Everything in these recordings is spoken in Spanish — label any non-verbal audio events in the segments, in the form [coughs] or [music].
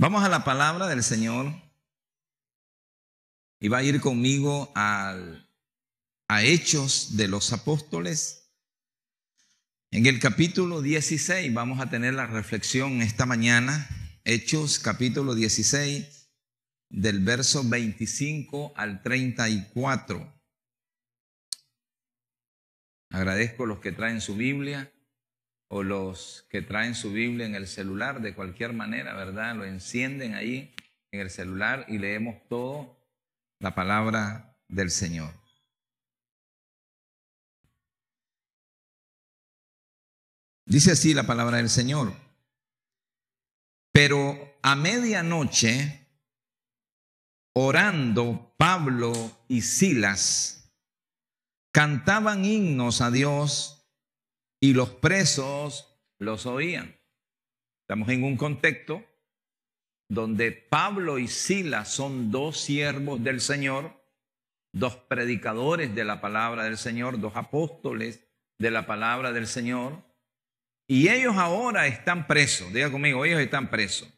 Vamos a la palabra del Señor y va a ir conmigo al, a Hechos de los Apóstoles. En el capítulo 16 vamos a tener la reflexión esta mañana. Hechos capítulo 16 del verso 25 al 34. Agradezco a los que traen su Biblia o los que traen su Biblia en el celular, de cualquier manera, ¿verdad? Lo encienden ahí en el celular y leemos todo la palabra del Señor. Dice así la palabra del Señor. Pero a medianoche, orando Pablo y Silas, cantaban himnos a Dios y los presos los oían. Estamos en un contexto donde Pablo y Silas son dos siervos del Señor, dos predicadores de la palabra del Señor, dos apóstoles de la palabra del Señor, y ellos ahora están presos, diga conmigo, ellos están presos,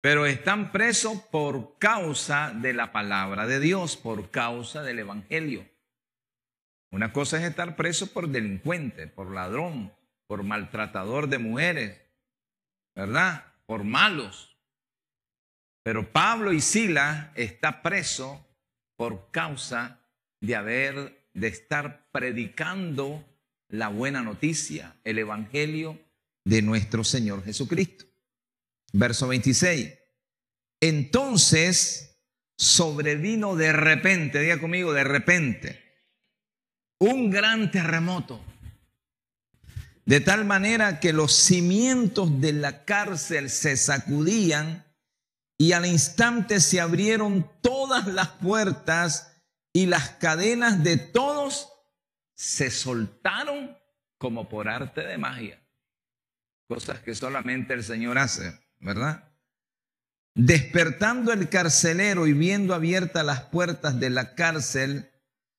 pero están presos por causa de la palabra de Dios, por causa del Evangelio. Una cosa es estar preso por delincuente, por ladrón, por maltratador de mujeres, ¿verdad? Por malos. Pero Pablo y Sila está preso por causa de haber, de estar predicando la buena noticia, el evangelio de nuestro Señor Jesucristo. Verso 26. Entonces sobrevino de repente, diga conmigo, de repente un gran terremoto. De tal manera que los cimientos de la cárcel se sacudían y al instante se abrieron todas las puertas y las cadenas de todos se soltaron como por arte de magia. Cosas que solamente el Señor hace, ¿verdad? Despertando el carcelero y viendo abiertas las puertas de la cárcel,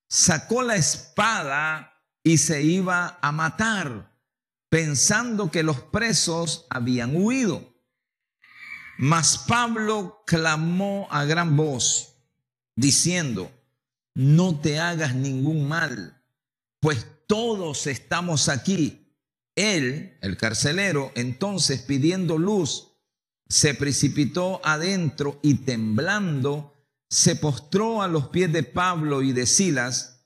sacó la espada y se iba a matar, pensando que los presos habían huido. Mas Pablo clamó a gran voz, diciendo, no te hagas ningún mal, pues todos estamos aquí. Él, el carcelero, entonces pidiendo luz, se precipitó adentro y temblando, se postró a los pies de Pablo y de Silas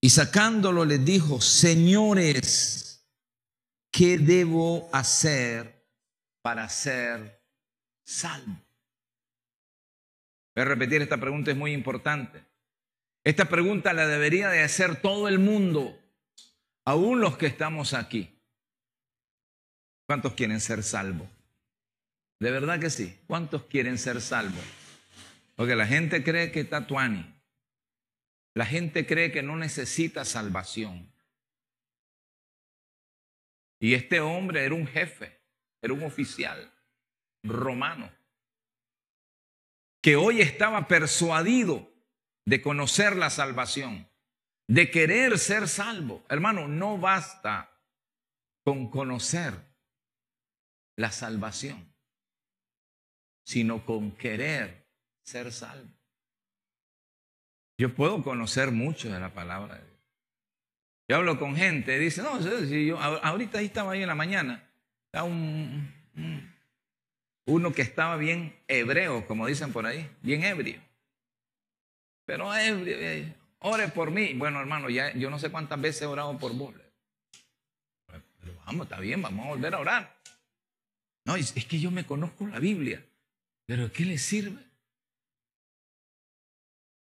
y sacándolo les dijo, señores, ¿qué debo hacer para ser salvo? Voy a repetir esta pregunta, es muy importante. Esta pregunta la debería de hacer todo el mundo, aún los que estamos aquí. ¿Cuántos quieren ser salvos? De verdad que sí. ¿Cuántos quieren ser salvos? Porque la gente cree que está tuani. La gente cree que no necesita salvación. Y este hombre era un jefe, era un oficial romano, que hoy estaba persuadido de conocer la salvación, de querer ser salvo. Hermano, no basta con conocer la salvación, sino con querer ser salvo. Yo puedo conocer mucho de la palabra de Dios. Yo hablo con gente, dice, no, yo, ahorita ahí estaba ahí en la mañana, está un, uno que estaba bien hebreo, como dicen por ahí, bien ebrio. Pero ebrio, eh, ore por mí. Bueno, hermano, ya yo no sé cuántas veces he orado por vos. Pero vamos, está bien, vamos a volver a orar. No, es, es que yo me conozco la Biblia, pero ¿qué le sirve?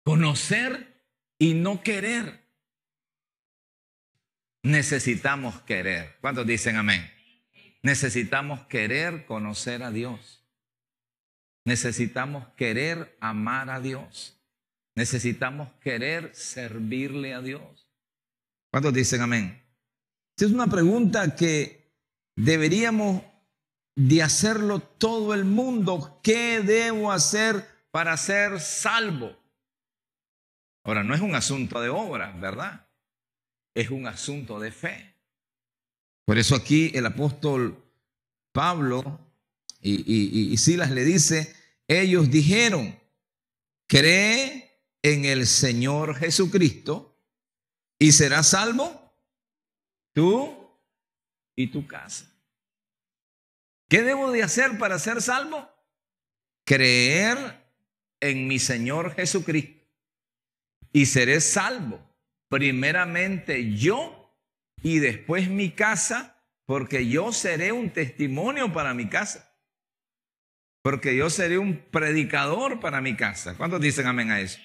Conocer y no querer. Necesitamos querer. ¿Cuántos dicen amén? Necesitamos querer conocer a Dios. Necesitamos querer amar a Dios. Necesitamos querer servirle a Dios. ¿Cuántos dicen amén? Esta es una pregunta que deberíamos de hacerlo todo el mundo. ¿Qué debo hacer para ser salvo? Ahora, no es un asunto de obra, ¿verdad? Es un asunto de fe. Por eso aquí el apóstol Pablo y, y Silas le dice, ellos dijeron, cree en el Señor Jesucristo y serás salvo tú y tu casa. ¿Qué debo de hacer para ser salvo? Creer en mi Señor Jesucristo y seré salvo. Primeramente yo y después mi casa, porque yo seré un testimonio para mi casa. Porque yo seré un predicador para mi casa. ¿Cuántos dicen amén a eso?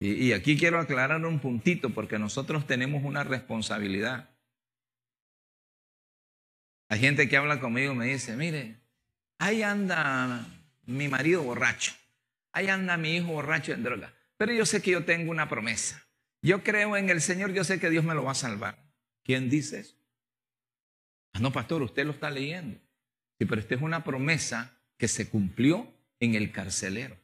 Y, aquí quiero aclarar un puntito, porque nosotros tenemos una responsabilidad. Hay gente que habla conmigo y me dice, mire, ahí anda mi marido borracho, ahí anda mi hijo borracho en droga, pero yo sé que yo tengo una promesa. Yo creo en el Señor, yo sé que Dios me lo va a salvar. ¿Quién dice eso? Ah, no, pastor, usted lo está leyendo. Sí, pero esta es una promesa que se cumplió en el carcelero.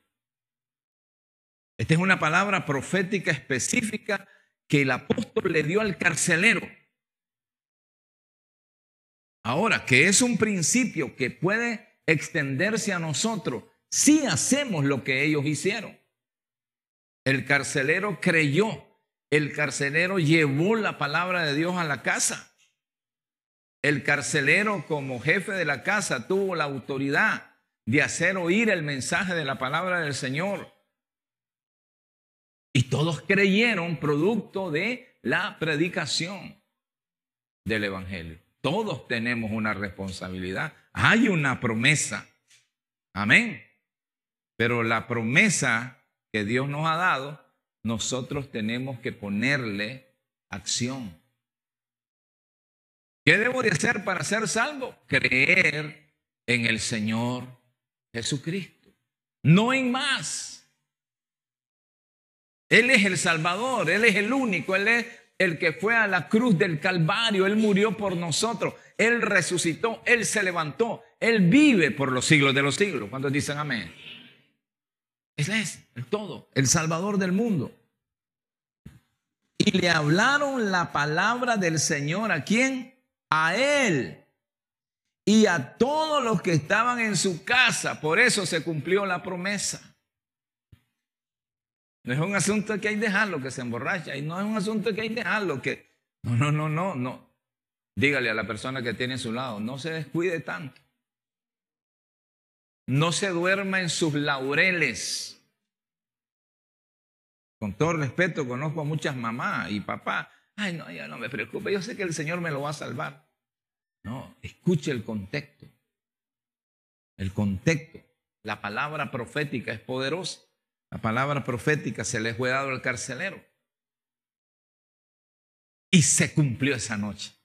Esta es una palabra profética específica que el apóstol le dio al carcelero. Ahora, que es un principio que puede extenderse a nosotros si hacemos lo que ellos hicieron. El carcelero creyó, el carcelero llevó la palabra de Dios a la casa. El carcelero como jefe de la casa tuvo la autoridad de hacer oír el mensaje de la palabra del Señor. Y todos creyeron producto de la predicación del Evangelio. Todos tenemos una responsabilidad. Hay una promesa. Amén. Pero la promesa que Dios nos ha dado, nosotros tenemos que ponerle acción. ¿Qué debo de hacer para ser salvo? Creer en el Señor Jesucristo. No en más. Él es el Salvador, Él es el único, Él es el que fue a la cruz del Calvario, Él murió por nosotros, Él resucitó, Él se levantó, Él vive por los siglos de los siglos. ¿Cuántos dicen amén? Él es el todo, el Salvador del mundo. Y le hablaron la palabra del Señor a quién? A Él y a todos los que estaban en su casa. Por eso se cumplió la promesa. No es un asunto que hay dejarlo que se emborracha. Y no es un asunto que hay dejarlo que... No, no, no, no, no. Dígale a la persona que tiene a su lado, no se descuide tanto. No se duerma en sus laureles. Con todo respeto, conozco a muchas mamás y papás. Ay, no, ya no me preocupe, yo sé que el Señor me lo va a salvar. No, escuche el contexto. El contexto. La palabra profética es poderosa. La palabra profética se le fue dado al carcelero. Y se cumplió esa noche.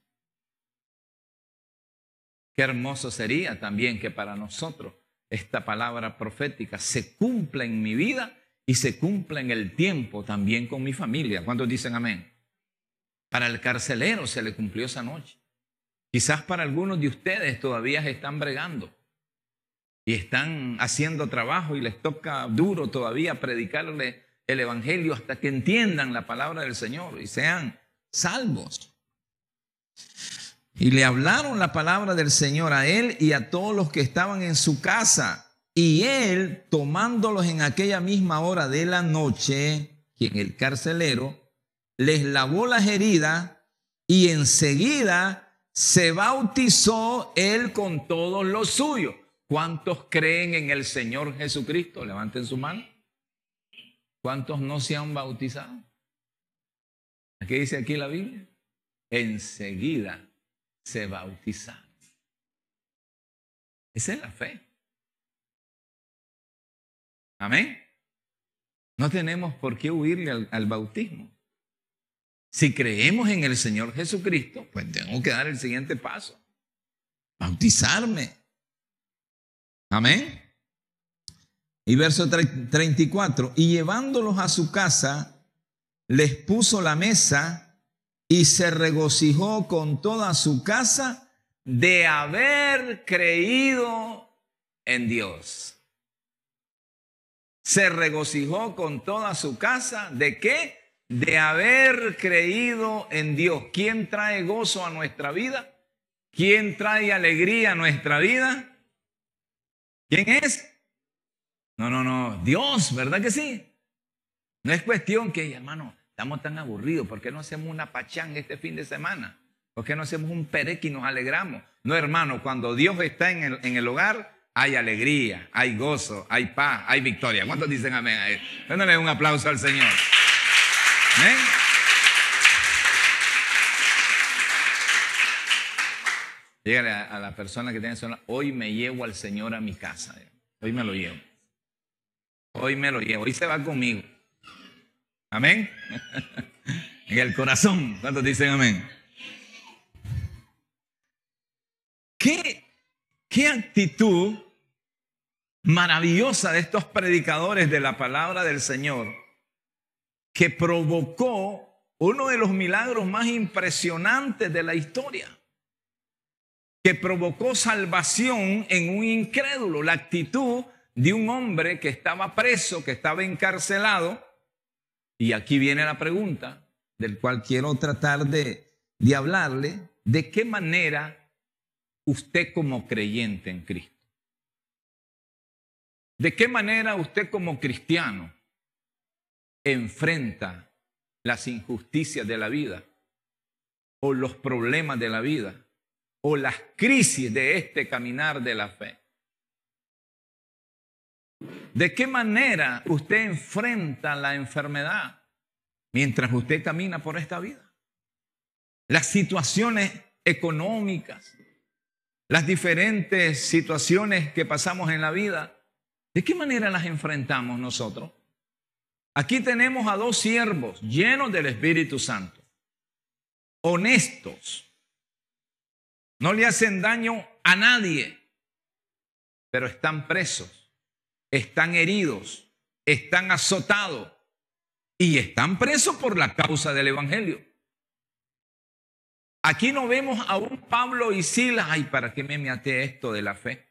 Qué hermoso sería también que para nosotros esta palabra profética se cumpla en mi vida y se cumpla en el tiempo también con mi familia. ¿Cuántos dicen amén? Para el carcelero se le cumplió esa noche. Quizás para algunos de ustedes todavía están bregando y están haciendo trabajo y les toca duro todavía predicarle el Evangelio hasta que entiendan la palabra del Señor y sean salvos. Y le hablaron la palabra del Señor a él y a todos los que estaban en su casa. Y él, tomándolos en aquella misma hora de la noche, quien el carcelero, les lavó las heridas y enseguida se bautizó él con todos los suyos. ¿Cuántos creen en el Señor Jesucristo? Levanten su mano. ¿Cuántos no se han bautizado? ¿Qué dice aquí la Biblia? Enseguida se bautizaron. Esa es la fe. Amén. No tenemos por qué huirle al, bautismo. Si creemos en el Señor Jesucristo, pues tengo que dar el siguiente paso. Bautizarme. Amén. Y verso 34, y llevándolos a su casa, les puso la mesa y se regocijó con toda su casa de haber creído en Dios. Se regocijó con toda su casa de qué? De haber creído en Dios. ¿Quién trae gozo a nuestra vida? ¿Quién trae alegría a nuestra vida? ¿Quién es? No, no, no, Dios, ¿verdad que sí? No es cuestión que, hermano, estamos tan aburridos, ¿por qué no hacemos una pachanga este fin de semana? ¿Por qué no hacemos un pereque y nos alegramos? No, hermano, cuando Dios está en el, en el hogar, hay alegría, hay gozo, hay paz, hay victoria. ¿Cuántos dicen amén? Déndole un aplauso al Señor. ¿Amén? Dígale a, la persona que tiene zona, hoy me llevo al Señor a mi casa. Hoy me lo llevo. Hoy me lo llevo. Hoy se va conmigo. Amén. [laughs] en el corazón. ¿Cuántos dicen amén? ¿Qué, qué actitud maravillosa de estos predicadores de la palabra del Señor que provocó uno de los milagros más impresionantes de la historia, que provocó salvación en un incrédulo, la actitud de un hombre que estaba preso, que estaba encarcelado, y aquí viene la pregunta, del cual quiero tratar de, de hablarle, de qué manera usted como creyente en Cristo ¿De qué manera usted como cristiano enfrenta las injusticias de la vida o los problemas de la vida o las crisis de este caminar de la fe? ¿De qué manera usted enfrenta la enfermedad mientras usted camina por esta vida? Las situaciones económicas, las diferentes situaciones que pasamos en la vida ¿De qué manera las enfrentamos nosotros? Aquí tenemos a dos siervos llenos del Espíritu Santo, honestos, no le hacen daño a nadie, pero están presos, están heridos, están azotados y están presos por la causa del Evangelio. Aquí no vemos a un Pablo y Silas, ay, ¿para qué me mate esto de la fe?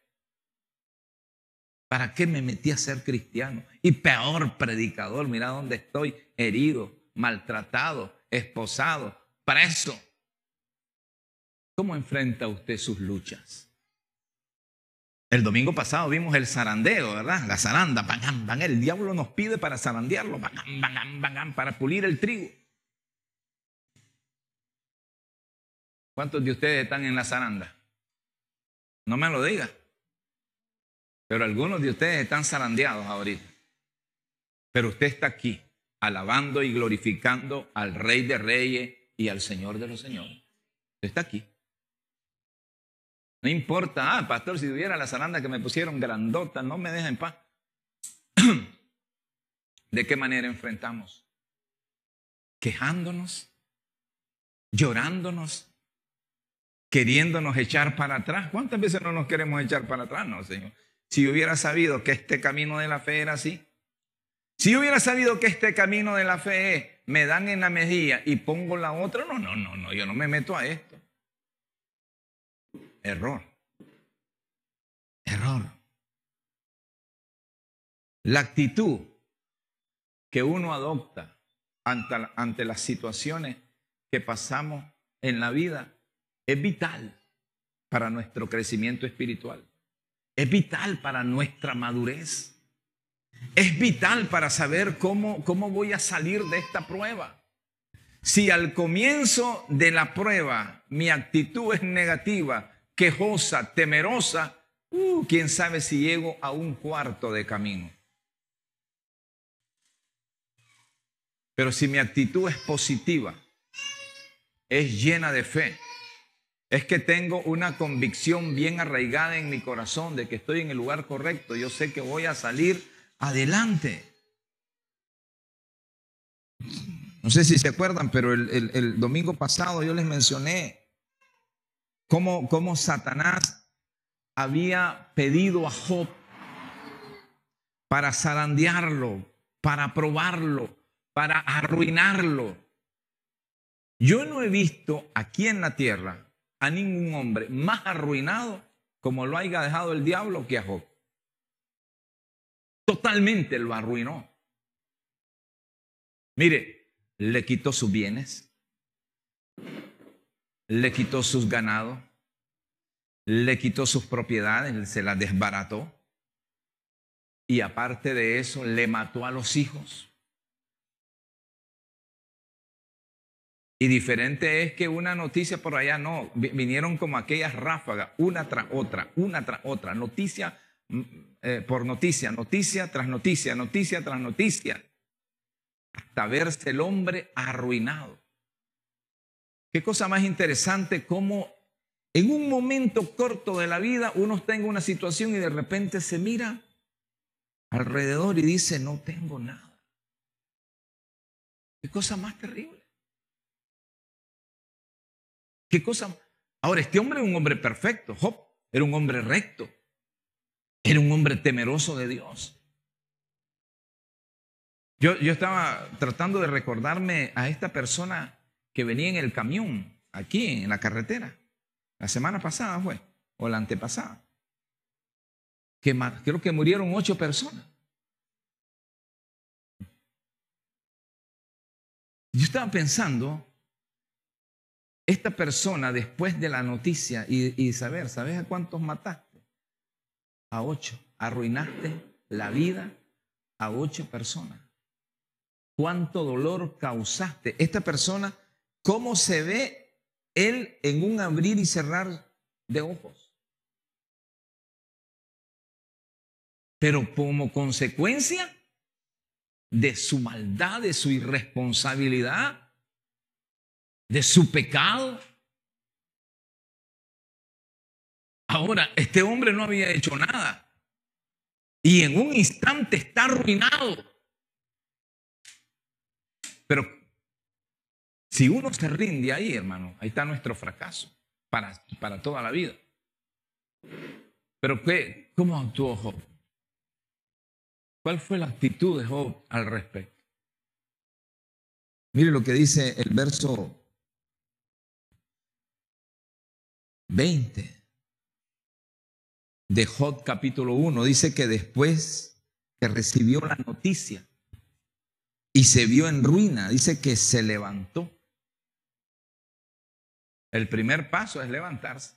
¿Para qué me metí a ser cristiano? Y peor predicador, mira dónde estoy, herido, maltratado, esposado, preso. ¿Cómo enfrenta usted sus luchas? El domingo pasado vimos el zarandeo, ¿verdad? La zaranda, El diablo nos pide para zarandearlo, para pulir el trigo. ¿Cuántos de ustedes están en la zaranda? No me lo diga. Pero algunos de ustedes están zarandeados ahorita. Pero usted está aquí, alabando y glorificando al Rey de Reyes y al Señor de los Señores. Usted está aquí. No importa, ah, pastor, si tuviera la zaranda que me pusieron grandota, no me deja en paz. [clears throat] ¿De qué manera enfrentamos? Quejándonos, llorándonos, queriéndonos echar para atrás. ¿Cuántas veces no nos queremos echar para atrás? No, Señor. Si hubiera sabido que este camino de la fe era así. Si hubiera sabido que este camino de la fe me dan en la mejilla y pongo la otra, no, no, no, no, yo no me meto a esto. Error. Error. La actitud que uno adopta ante, las situaciones que pasamos en la vida es vital para nuestro crecimiento espiritual. Es vital para nuestra madurez. Es vital para saber cómo, cómo voy a salir de esta prueba. Si al comienzo de la prueba mi actitud es negativa, quejosa, temerosa, uh, quién sabe si llego a un cuarto de camino. Pero si mi actitud es positiva, es llena de fe, es que tengo una convicción bien arraigada en mi corazón de que estoy en el lugar correcto. Yo sé que voy a salir adelante. No sé si se acuerdan, pero el, domingo pasado yo les mencioné cómo, cómo Satanás había pedido a Job para zarandearlo, para probarlo, para arruinarlo. Yo no he visto aquí en la tierra a ningún hombre más arruinado como lo haya dejado el diablo que a Job. Totalmente lo arruinó. Mire, le quitó sus bienes, le quitó sus ganados, le quitó sus propiedades, se las desbarató, y aparte de eso le mató a los hijos. Y diferente es que una noticia por allá no, vinieron como aquellas ráfagas, una tras otra, una tras otra, noticia mm, eh, por noticia, noticia tras noticia, noticia tras noticia, hasta verse el hombre arruinado. Qué cosa más interesante cómo en un momento corto de la vida uno está en una situación y de repente se mira alrededor y dice, no tengo nada. Qué cosa más terrible. Qué cosa. Ahora, este hombre era un hombre perfecto. Job era un hombre recto. Era un hombre temeroso de Dios. Yo, yo estaba tratando de recordarme a esta persona que venía en el camión, aquí en la carretera. La semana pasada fue, o la antepasada. Que creo que murieron ocho personas. Yo estaba pensando, esta persona después de la noticia y, y saber, ¿sabes a cuántos mataste? A ocho. Arruinaste la vida a ocho personas. ¿Cuánto dolor causaste? Esta persona, ¿cómo se ve él en un abrir y cerrar de ojos. Pero como consecuencia de su maldad, de su irresponsabilidad, de su pecado. Ahora, este hombre no había hecho nada. Y en un instante está arruinado. Pero si uno se rinde ahí, hermano, ahí está nuestro fracaso para, para toda la vida. Pero ¿qué, ¿cómo actuó Job? ¿Cuál fue la actitud de Job al respecto? Mire lo que dice el verso 20 de Job capítulo 1. Dice que después que recibió la noticia y se vio en ruina, dice que se levantó el primer paso es levantarse.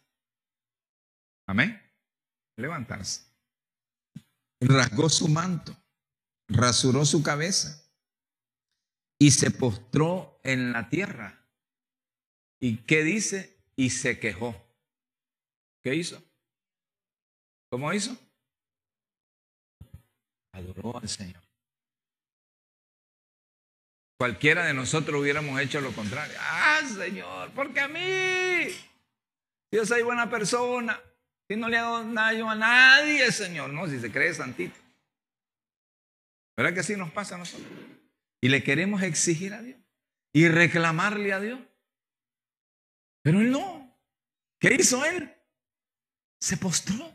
Amén. Levantarse. Rasgó su manto, rasuró su cabeza y se postró en la tierra. ¿Y qué dice? Y se quejó. ¿Qué hizo? ¿Cómo hizo? Adoró al Señor. Cualquiera de nosotros hubiéramos hecho lo contrario. Ah, Señor, porque a mí, yo soy buena persona, si no le hago daño a nadie, Señor, no, si se cree santito. ¿Verdad que así nos pasa a nosotros? Y le queremos exigir a Dios y reclamarle a Dios. Pero él no. ¿Qué hizo él? Se postró,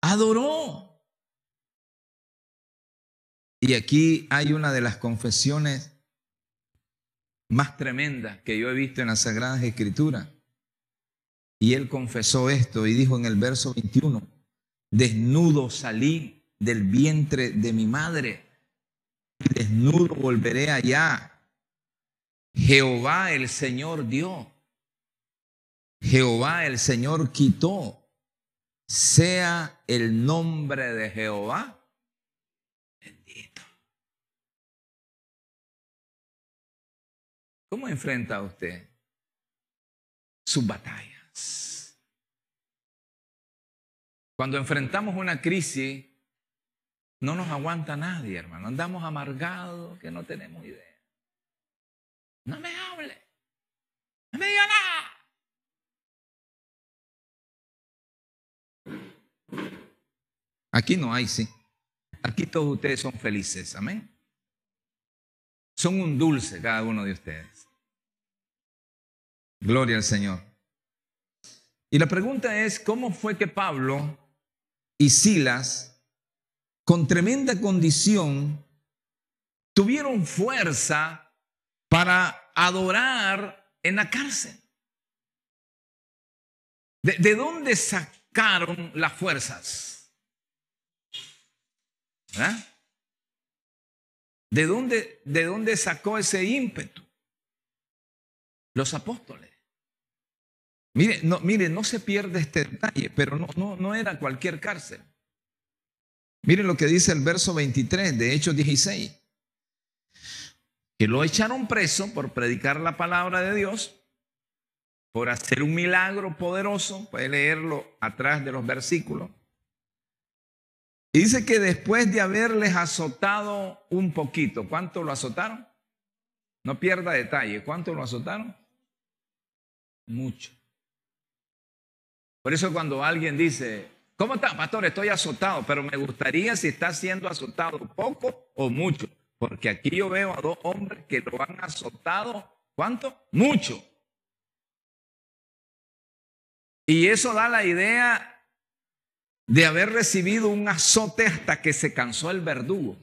adoró. Y aquí hay una de las confesiones más tremendas que yo he visto en las Sagradas Escrituras. Y él confesó esto y dijo en el verso 21, desnudo salí del vientre de mi madre, desnudo volveré allá. Jehová el Señor dio, Jehová el Señor quitó, sea el nombre de Jehová ¿Cómo enfrenta usted sus batallas? Cuando enfrentamos una crisis, no nos aguanta nadie, hermano. Andamos amargados que no tenemos idea. No me hable. No me diga nada. Aquí no hay, sí. Aquí todos ustedes son felices. Amén. Son un dulce cada uno de ustedes. Gloria al Señor. Y la pregunta es, ¿cómo fue que Pablo y Silas, con tremenda condición, tuvieron fuerza para adorar en la cárcel? ¿De, dónde sacaron las fuerzas? ¿Verdad? ¿De dónde, ¿De dónde sacó ese ímpetu? Los apóstoles. Mire, no, mire, no se pierde este detalle, pero no, no, no era cualquier cárcel. Miren lo que dice el verso 23 de Hechos 16. Que lo echaron preso por predicar la palabra de Dios, por hacer un milagro poderoso. Puede leerlo atrás de los versículos. Y dice que después de haberles azotado un poquito, ¿cuánto lo azotaron? No pierda detalle, ¿cuánto lo azotaron? Mucho. Por eso cuando alguien dice, ¿cómo está, pastor? Estoy azotado, pero me gustaría si está siendo azotado poco o mucho, porque aquí yo veo a dos hombres que lo han azotado, ¿cuánto? Mucho. Y eso da la idea de haber recibido un azote hasta que se cansó el verdugo.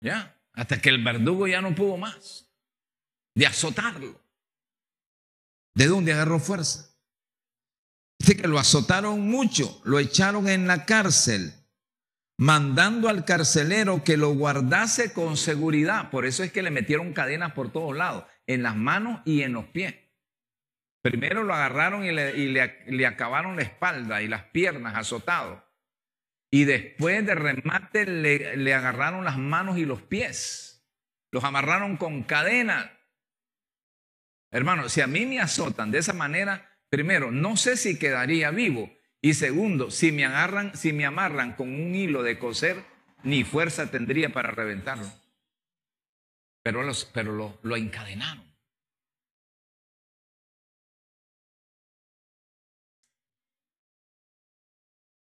Ya, hasta que el verdugo ya no pudo más de azotarlo. ¿De dónde agarró fuerza? Dice que lo azotaron mucho, lo echaron en la cárcel, mandando al carcelero que lo guardase con seguridad. Por eso es que le metieron cadenas por todos lados, en las manos y en los pies. Primero lo agarraron y le, acabaron la espalda y las piernas azotado. Y después de remate le, le agarraron las manos y los pies. Los amarraron con cadenas Hermano, si a mí me azotan de esa manera, primero, no sé si quedaría vivo. Y segundo, si me agarran, si me amarran con un hilo de coser, ni fuerza tendría para reventarlo. Pero, los, pero lo, lo encadenaron.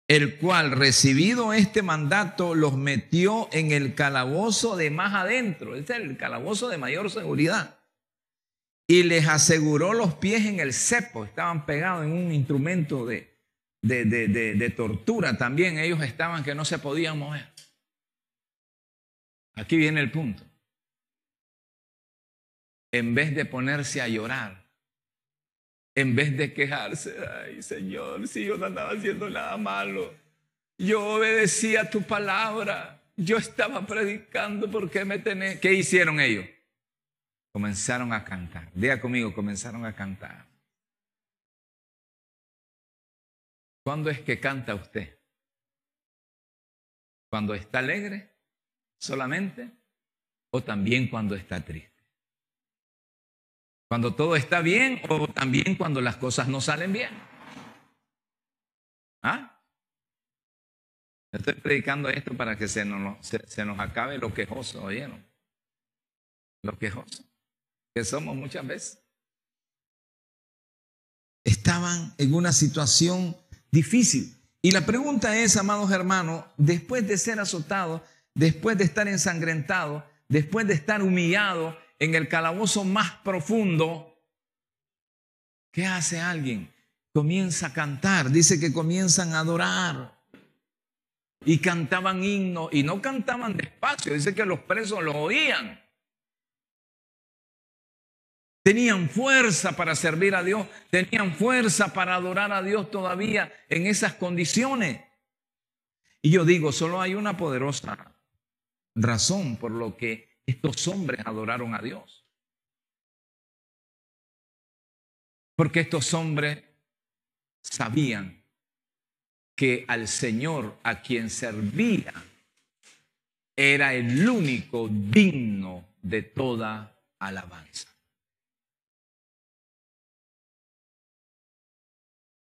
El cual recibido este mandato los metió en el calabozo de más adentro, es el calabozo de mayor seguridad y les aseguró los pies en el cepo, estaban pegados en un instrumento de, de, de, tortura también, ellos estaban que no se podían mover. Aquí viene el punto. En vez de ponerse a llorar, en vez de quejarse, ay Señor, si yo no andaba haciendo nada malo, yo obedecía tu palabra, yo estaba predicando, porque me tenés? ¿Qué hicieron ellos? comenzaron a cantar. Diga conmigo, comenzaron a cantar. ¿Cuándo es que canta usted? ¿Cuando está alegre solamente o también cuando está triste? ¿Cuando todo está bien o también cuando las cosas no salen bien? ¿Ah? Estoy predicando esto para que se nos, se, nos acabe lo quejoso, ¿oyeron? Lo quejoso que somos muchas veces. Estaban en una situación difícil. Y la pregunta es, amados hermanos, después de ser azotado, después de estar ensangrentado, después de estar humillado en el calabozo más profundo, ¿qué hace alguien? Comienza a cantar, dice que comienzan a adorar. Y cantaban himnos, y no cantaban despacio, dice que los presos lo oían. Tenían fuerza para servir a Dios, tenían fuerza para adorar a Dios todavía en esas condiciones. Y yo digo, solo hay una poderosa razón por lo que estos hombres adoraron a Dios. Porque estos hombres sabían que al Señor a quien servía era el único digno de toda alabanza.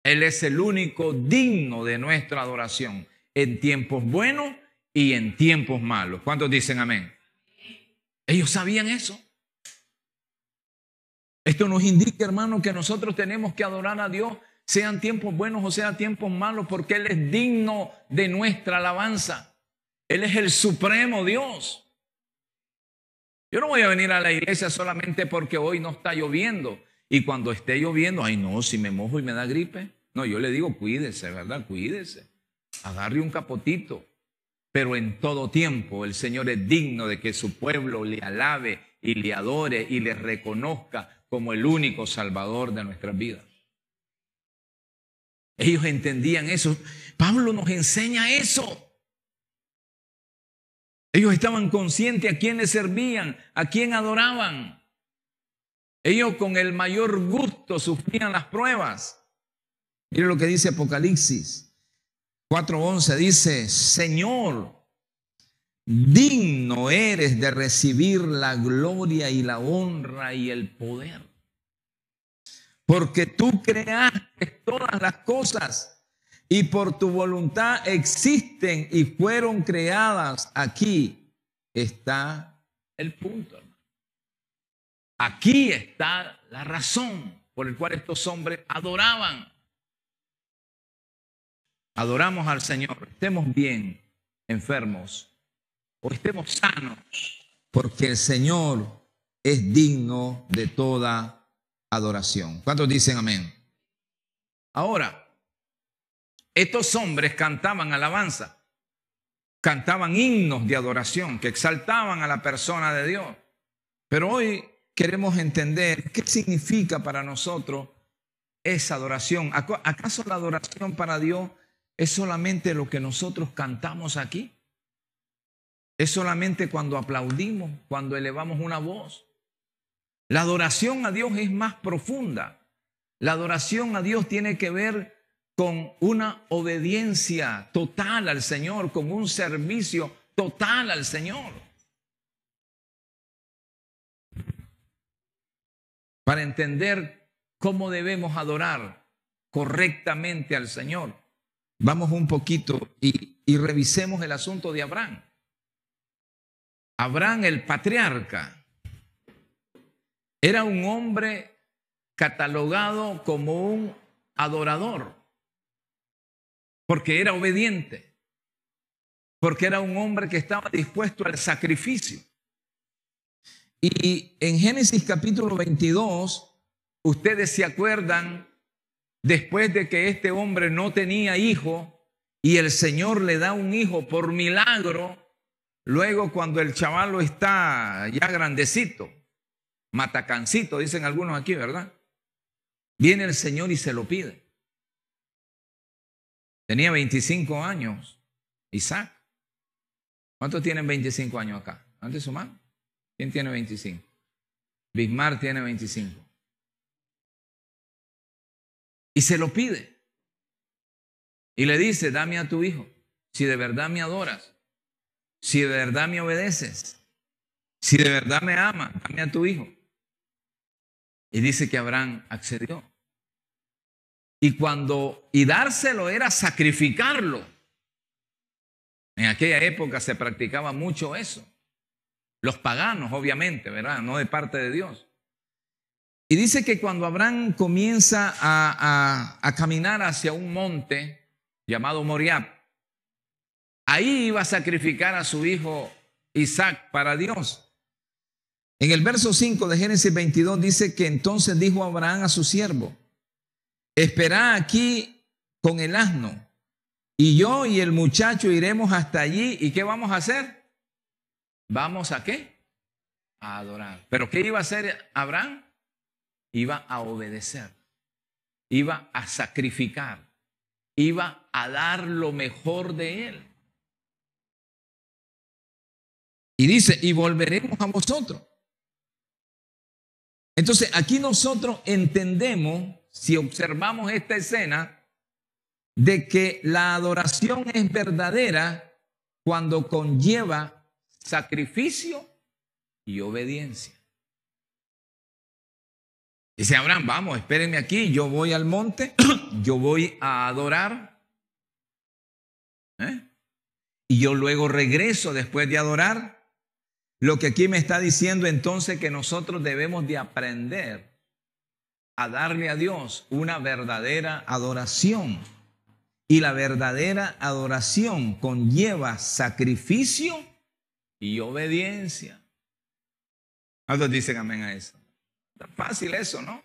Él es el único digno de nuestra adoración en tiempos buenos y en tiempos malos. ¿Cuántos dicen amén? Ellos sabían eso. Esto nos indica, hermano, que nosotros tenemos que adorar a Dios, sean tiempos buenos o sean tiempos malos, porque Él es digno de nuestra alabanza. Él es el supremo Dios. Yo no voy a venir a la iglesia solamente porque hoy no está lloviendo. Y cuando esté lloviendo, ay no, si me mojo y me da gripe. No, yo le digo, cuídese, ¿verdad? Cuídese. Agarre un capotito. Pero en todo tiempo el Señor es digno de que su pueblo le alabe y le adore y le reconozca como el único salvador de nuestras vidas. Ellos entendían eso. Pablo nos enseña eso. Ellos estaban conscientes a quién les servían, a quién adoraban. Ellos con el mayor gusto sufrían las pruebas. Miren lo que dice Apocalipsis, 4.11 dice, Señor, digno eres de recibir la gloria y la honra y el poder. Porque tú creaste todas las cosas y por tu voluntad existen y fueron creadas. Aquí está el punto. Aquí está la razón por la cual estos hombres adoraban. Adoramos al Señor, estemos bien enfermos o estemos sanos, porque el Señor es digno de toda adoración. ¿Cuántos dicen amén? Ahora, estos hombres cantaban alabanza, cantaban himnos de adoración que exaltaban a la persona de Dios. Pero hoy queremos entender qué significa para nosotros esa adoración. ¿Acaso la adoración para Dios es solamente lo que nosotros cantamos aquí? Es solamente cuando aplaudimos, cuando elevamos una voz. La adoración a Dios es más profunda. La adoración a Dios tiene que ver con una obediencia total al Señor, con un servicio total al Señor. Para entender cómo debemos adorar correctamente al Señor, vamos un poquito y, revisemos el asunto de Abraham. Abraham el patriarca era un hombre catalogado como un adorador, porque era obediente, porque era un hombre que estaba dispuesto al sacrificio. Y en Génesis capítulo 22, ustedes se acuerdan, después de que este hombre no tenía hijo y el Señor le da un hijo por milagro, Luego, cuando el chavalo está ya grandecito, matacancito, dicen algunos aquí, ¿verdad? Viene el Señor y se lo pide. Tenía 25 años, Isaac. ¿Cuántos tienen 25 años acá? Antes su. ¿Quién tiene 25? Bismarck tiene 25. Y se lo pide. Y le dice, dame a tu hijo, si de verdad me adoras si de verdad me obedeces, si de verdad me amas, dame a tu hijo. Y dice que Abraham accedió. Y cuando, y dárselo era sacrificarlo. En aquella época se practicaba mucho eso. Los paganos, obviamente, ¿verdad? No de parte de Dios. Y dice que cuando Abraham comienza a, caminar hacia un monte llamado Moriab, Ahí iba a sacrificar a su hijo Isaac para Dios. En el verso 5 de Génesis 22 dice que entonces dijo Abraham a su siervo, espera aquí con el asno y yo y el muchacho iremos hasta allí y ¿qué vamos a hacer? ¿Vamos a qué? A adorar. ¿Pero qué iba a hacer Abraham? Iba a obedecer, iba a sacrificar, iba a dar lo mejor de él. Y dice, y volveremos a vosotros. Entonces, aquí nosotros entendemos, si observamos esta escena, de que la adoración es verdadera cuando conlleva sacrificio y obediencia. Dice Abraham, vamos, espérenme aquí, yo voy al monte, [coughs] yo voy a adorar. ¿eh? Y yo luego regreso después de adorar lo que aquí me está diciendo entonces que nosotros debemos de aprender a darle a Dios una verdadera adoración. Y la verdadera adoración conlleva sacrificio y obediencia. ¿Cuántos dicen amén a eso? Fácil eso, ¿no?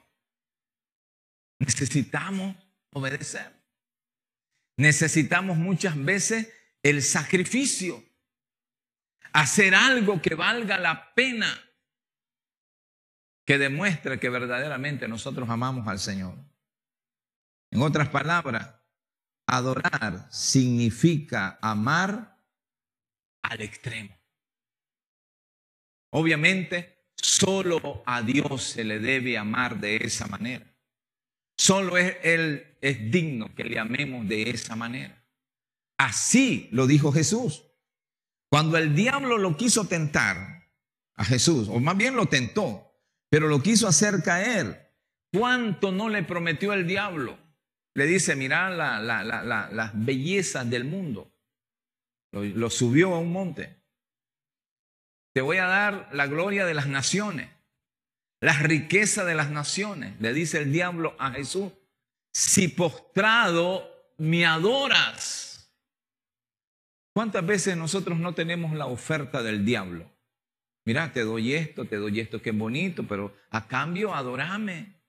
Necesitamos obedecer. Necesitamos muchas veces el sacrificio hacer algo que valga la pena, que demuestre que verdaderamente nosotros amamos al Señor. En otras palabras, adorar significa amar al extremo. Obviamente, solo a Dios se le debe amar de esa manera. Solo Él es digno que le amemos de esa manera. Así lo dijo Jesús. Cuando el diablo lo quiso tentar a Jesús, o más bien lo tentó, pero lo quiso hacer caer, ¿cuánto no le prometió el diablo? Le dice, mira las bellezas del mundo. lo subió a un monte. Te voy a dar la gloria de las naciones, la riqueza de las naciones. Le dice el diablo a Jesús, si postrado me adoras. ¿Cuántas veces nosotros no tenemos la oferta del diablo? Mira, te doy esto, te doy esto, qué bonito, pero a cambio adorame.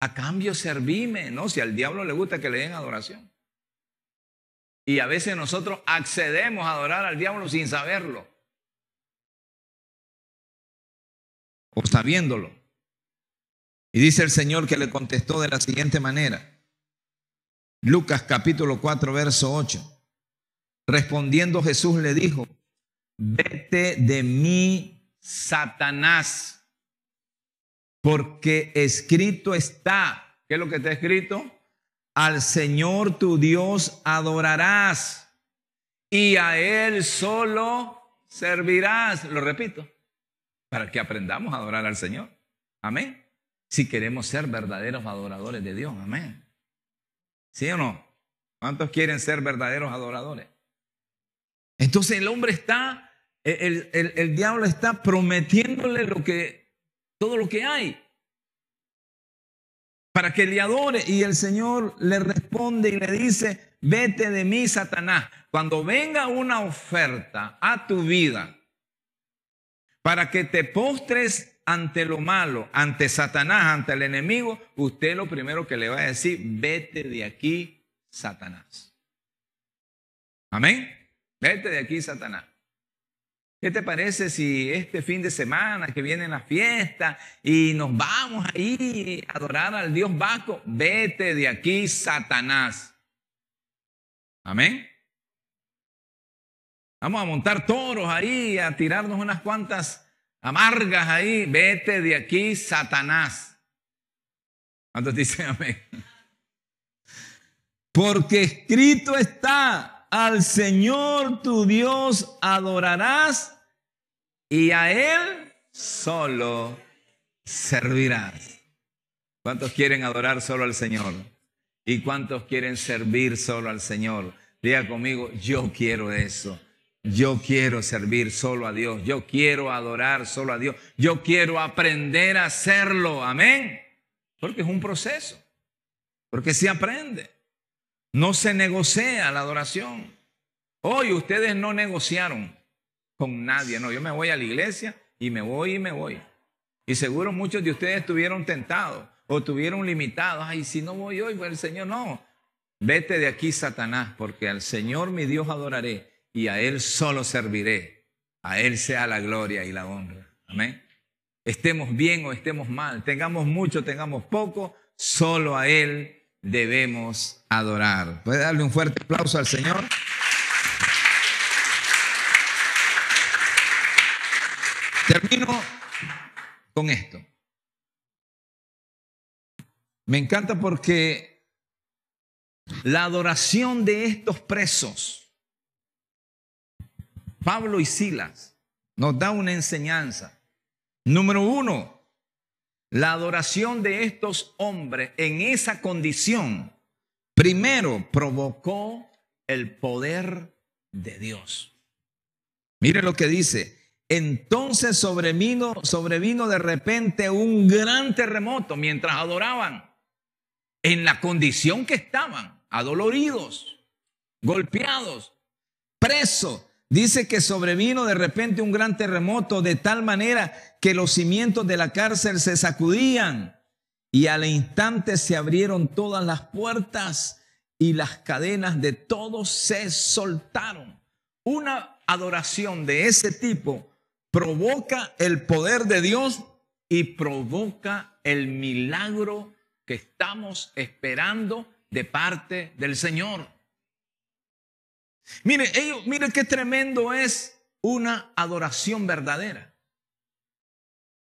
A cambio servime, ¿no? Si al diablo le gusta que le den adoración. Y a veces nosotros accedemos a adorar al diablo sin saberlo. O sabiéndolo. Y dice el Señor que le contestó de la siguiente manera. Lucas capítulo 4, verso 8. Respondiendo Jesús le dijo, vete de mí, Satanás, porque escrito está. ¿Qué es lo que está escrito? Al Señor tu Dios adorarás y a Él solo servirás. Lo repito, para que aprendamos a adorar al Señor. Amén si queremos ser verdaderos adoradores de Dios. Amén. ¿Sí o no? ¿Cuántos quieren ser verdaderos adoradores? Entonces el hombre está, el, el, diablo está prometiéndole lo que, todo lo que hay para que le adore y el Señor le responde y le dice, vete de mí, Satanás. Cuando venga una oferta a tu vida para que te postres ante lo malo, ante Satanás, ante el enemigo, usted lo primero que le va a decir, vete de aquí, Satanás. Amén. Vete de aquí, Satanás. ¿Qué te parece si este fin de semana que viene la fiesta y nos vamos ahí a adorar al Dios Vasco? Vete de aquí, Satanás. Amén. Vamos a montar toros ahí, a tirarnos unas cuantas amargas ahí, vete de aquí, Satanás. ¿Cuántos dicen amén? Porque escrito está, al Señor tu Dios adorarás y a Él solo servirás. ¿Cuántos quieren adorar solo al Señor? ¿Y cuántos quieren servir solo al Señor? Diga conmigo, yo quiero eso. Yo quiero servir solo a Dios. Yo quiero adorar solo a Dios. Yo quiero aprender a hacerlo. Amén. Porque es un proceso. Porque se aprende. No se negocia la adoración. Hoy ustedes no negociaron con nadie. No, yo me voy a la iglesia y me voy y me voy. Y seguro muchos de ustedes estuvieron tentados o estuvieron limitados. Ay, si no voy hoy, pues el Señor no. Vete de aquí, Satanás, porque al Señor mi Dios adoraré y a Él solo serviré. A Él sea la gloria y la honra. Amén. Estemos bien o estemos mal, tengamos mucho, tengamos poco, solo a Él debemos adorar. ¿Puede darle un fuerte aplauso al Señor? Termino con esto. Me encanta porque la adoración de estos presos Pablo y Silas nos da una enseñanza. Número uno, la adoración de estos hombres en esa condición, primero provocó el poder de Dios. Mire lo que dice. Entonces sobrevino, sobrevino de repente un gran terremoto mientras adoraban, en la condición que estaban, adoloridos, golpeados, presos, Dice que sobrevino de repente un gran terremoto de tal manera que los cimientos de la cárcel se sacudían y al instante se abrieron todas las puertas y las cadenas de todos se soltaron. Una adoración de ese tipo provoca el poder de Dios y provoca el milagro que estamos esperando de parte del Señor. Mire, ellos, mire qué tremendo es una adoración verdadera.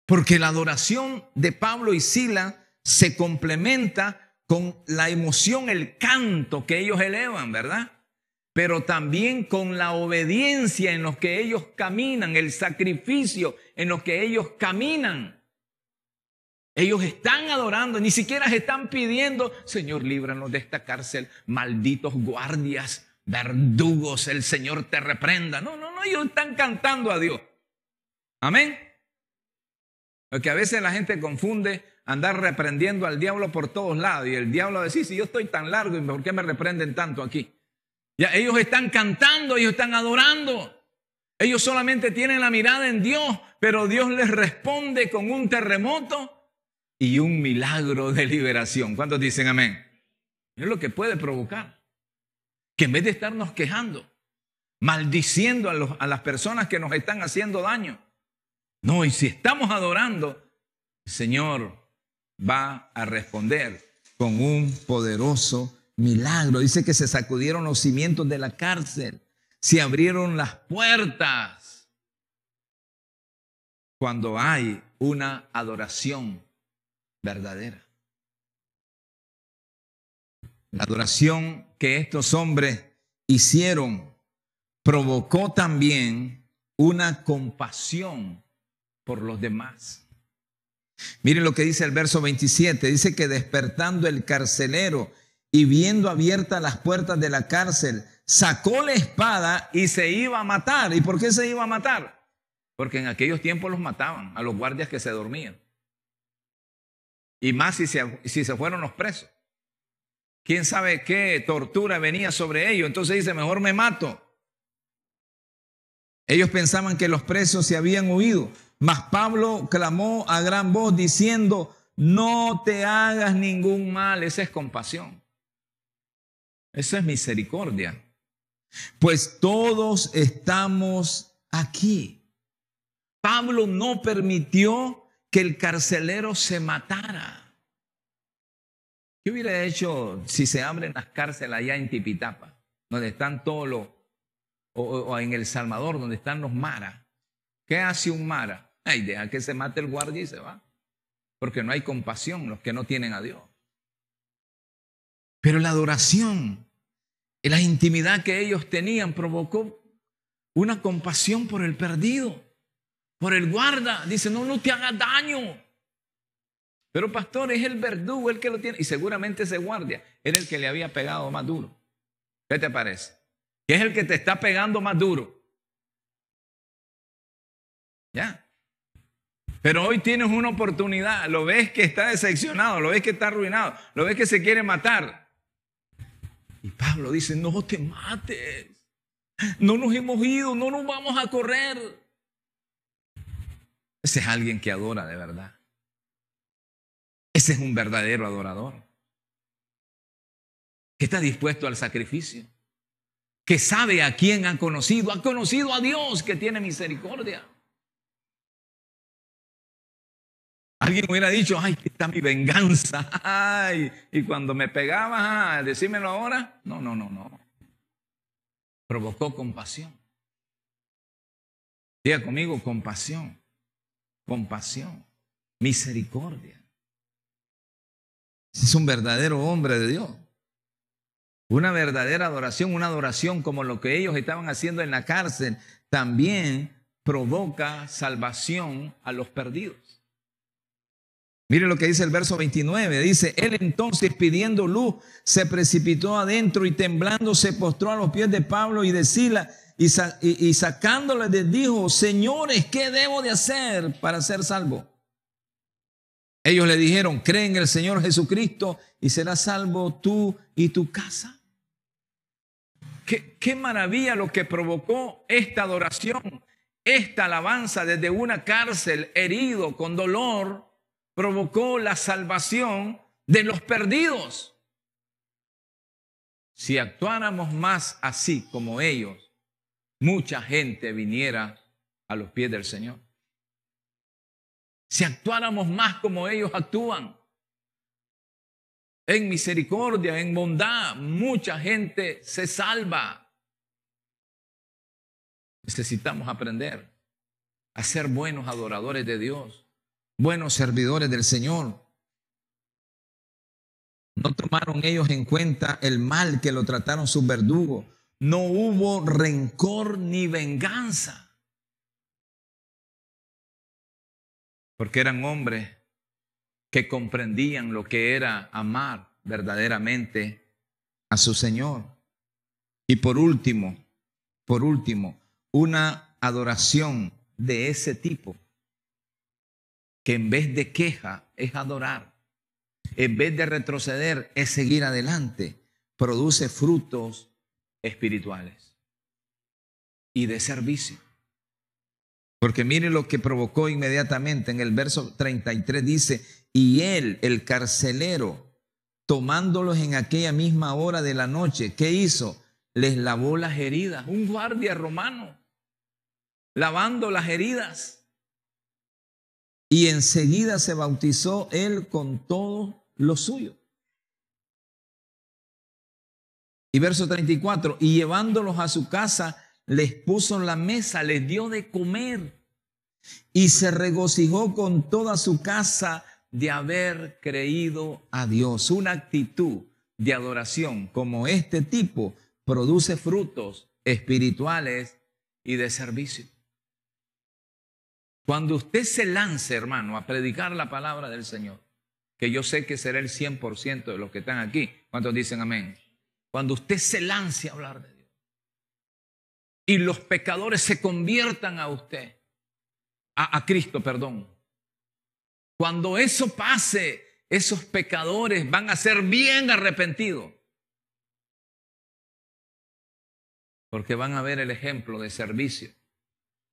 Porque la adoración de Pablo y Sila se complementa con la emoción, el canto que ellos elevan, ¿verdad? Pero también con la obediencia en los que ellos caminan, el sacrificio en los que ellos caminan. Ellos están adorando, ni siquiera están pidiendo, Señor, líbranos de esta cárcel, malditos guardias, verdugos, el Señor te reprenda. No, no, no, ellos están cantando a Dios. Amén. Porque a veces la gente confunde andar reprendiendo al diablo por todos lados y el diablo dice, si yo estoy tan largo, ¿y por qué me reprenden tanto aquí? Ya ellos están cantando, ellos están adorando. Ellos solamente tienen la mirada en Dios, pero Dios les responde con un terremoto y un milagro de liberación. ¿Cuántos dicen amén? Es lo que puede provocar. Que en vez de estarnos quejando, maldiciendo a, las personas que nos están haciendo daño, no, y si estamos adorando, el Señor va a responder con un poderoso milagro. Dice que se sacudieron los cimientos de la cárcel, se abrieron las puertas. Cuando hay una adoración verdadera. La adoración que estos hombres hicieron provocó también una compasión por los demás. Miren lo que dice el verso 27. Dice que despertando el carcelero y viendo abiertas las puertas de la cárcel, sacó la espada y se iba a matar. ¿Y por qué se iba a matar? Porque en aquellos tiempos los mataban a los guardias que se dormían. Y más si se, si se fueron los presos. ¿Quién sabe qué tortura venía sobre ellos? Entonces dice, mejor me mato. Ellos pensaban que los presos se habían huido. Mas Pablo clamó a gran voz diciendo, no te hagas ningún mal. Esa es compasión. Esa es misericordia. Pues todos estamos aquí. Pablo no permitió que el carcelero se matara. ¿Qué hubiera hecho si se abren las cárceles allá en Tipitapa, donde están todos los, o, en El Salvador, donde están los maras? ¿Qué hace un mara? Ay, deja que se mate el guardia y se va. Porque no hay compasión los que no tienen a Dios. Pero la adoración y la intimidad que ellos tenían provocó una compasión por el perdido por el guarda. Dice, no, no te haga daño. Pero pastor, es el verdugo el que lo tiene. Y seguramente ese guardia era el que le había pegado más duro. ¿Qué te parece? Que es el que te está pegando más duro. ¿Ya? Pero hoy tienes una oportunidad. Lo ves que está decepcionado, lo ves que está arruinado, lo ves que se quiere matar. Y Pablo dice, no te mates. No nos hemos ido, no nos vamos a correr. Ese es alguien que adora de verdad. Ese es un verdadero adorador. Que está dispuesto al sacrificio. Que sabe a quién ha conocido. Ha conocido a Dios que tiene misericordia. Alguien hubiera dicho, ay, aquí está mi venganza. [laughs] Ay, y cuando me pegaba, decímelo ahora. No, no, no, no. Provocó compasión. Diga conmigo, compasión compasión, misericordia. Es un verdadero hombre de Dios. Una verdadera adoración, una adoración como lo que ellos estaban haciendo en la cárcel, también provoca salvación a los perdidos. Mire lo que dice el verso 29. Dice, él entonces pidiendo luz, se precipitó adentro y temblando se postró a los pies de Pablo y de Sila y, sacándole de dijo, señores, ¿qué debo de hacer para ser salvo? Ellos le dijeron, cree en el Señor Jesucristo y serás salvo tú y tu casa. Qué, qué maravilla lo que provocó esta adoración, esta alabanza desde una cárcel herido con dolor, provocó la salvación de los perdidos. Si actuáramos más así como ellos, mucha gente viniera a los pies del Señor. Si actuáramos más como ellos actúan, en misericordia, en bondad, mucha gente se salva. Necesitamos aprender a ser buenos adoradores de Dios, buenos servidores del Señor. No tomaron ellos en cuenta el mal que lo trataron sus verdugos. No hubo rencor ni venganza. Porque eran hombres que comprendían lo que era amar verdaderamente a su Señor. Y por último, por último, una adoración de ese tipo, que en vez de queja es adorar, en vez de retroceder es seguir adelante, produce frutos espirituales y de servicio. Porque mire lo que provocó inmediatamente en el verso 33 dice, y él, el carcelero, tomándolos en aquella misma hora de la noche, ¿qué hizo? Les lavó las heridas, un guardia romano, lavando las heridas. Y enseguida se bautizó él con todo lo suyo. Y verso 34, y llevándolos a su casa, les puso en la mesa, les dio de comer. Y se regocijó con toda su casa de haber creído a Dios. Una actitud de adoración como este tipo produce frutos espirituales y de servicio. Cuando usted se lance, hermano, a predicar la palabra del Señor, que yo sé que será el 100% de los que están aquí, ¿cuántos dicen amén? Cuando usted se lance a hablar de Dios y los pecadores se conviertan a usted, a, Cristo, perdón, cuando eso pase, esos pecadores van a ser bien arrepentidos. Porque van a ver el ejemplo de servicio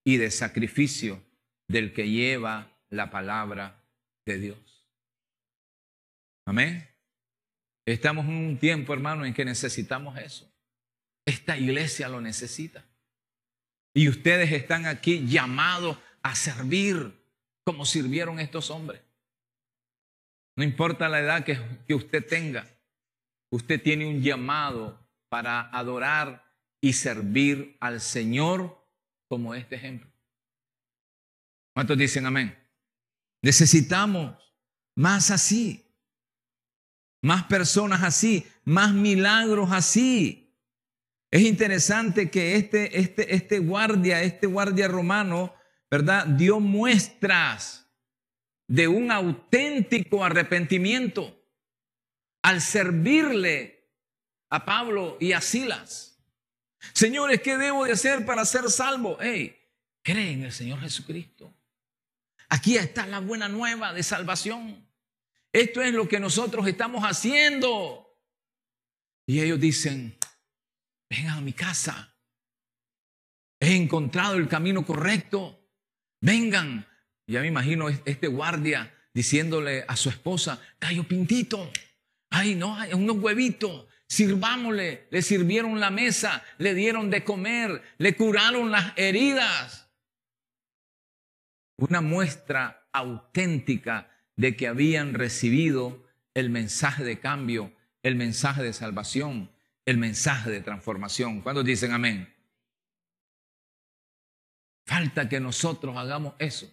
y de sacrificio del que lleva la palabra de Dios. Amén. Estamos en un tiempo, hermano, en que necesitamos eso. Esta iglesia lo necesita. Y ustedes están aquí llamados a servir como sirvieron estos hombres. No importa la edad que, usted tenga, usted tiene un llamado para adorar y servir al Señor como este ejemplo. ¿Cuántos dicen amén? Necesitamos más así, más personas así, más milagros así. Es interesante que este, este, este guardia, este guardia romano, ¿verdad? Dio muestras de un auténtico arrepentimiento al servirle a Pablo y a Silas. Señores, ¿qué debo de hacer para ser salvo? Hey, cree en el Señor Jesucristo. Aquí está la buena nueva de salvación. Esto es lo que nosotros estamos haciendo. Y ellos dicen, vengan a mi casa. He encontrado el camino correcto. Vengan. Ya me imagino este guardia diciéndole a su esposa, Cayo Pintito, ay no, hay unos huevitos, sirvámosle. Le sirvieron la mesa, le dieron de comer, le curaron las heridas. Una muestra auténtica de que habían recibido el mensaje de cambio, el mensaje de salvación, el mensaje de transformación. ¿Cuántos dicen amén? Falta que nosotros hagamos eso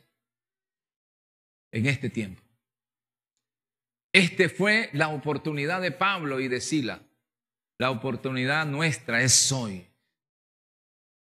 en este tiempo. Este fue la oportunidad de Pablo y de Sila. La oportunidad nuestra es hoy.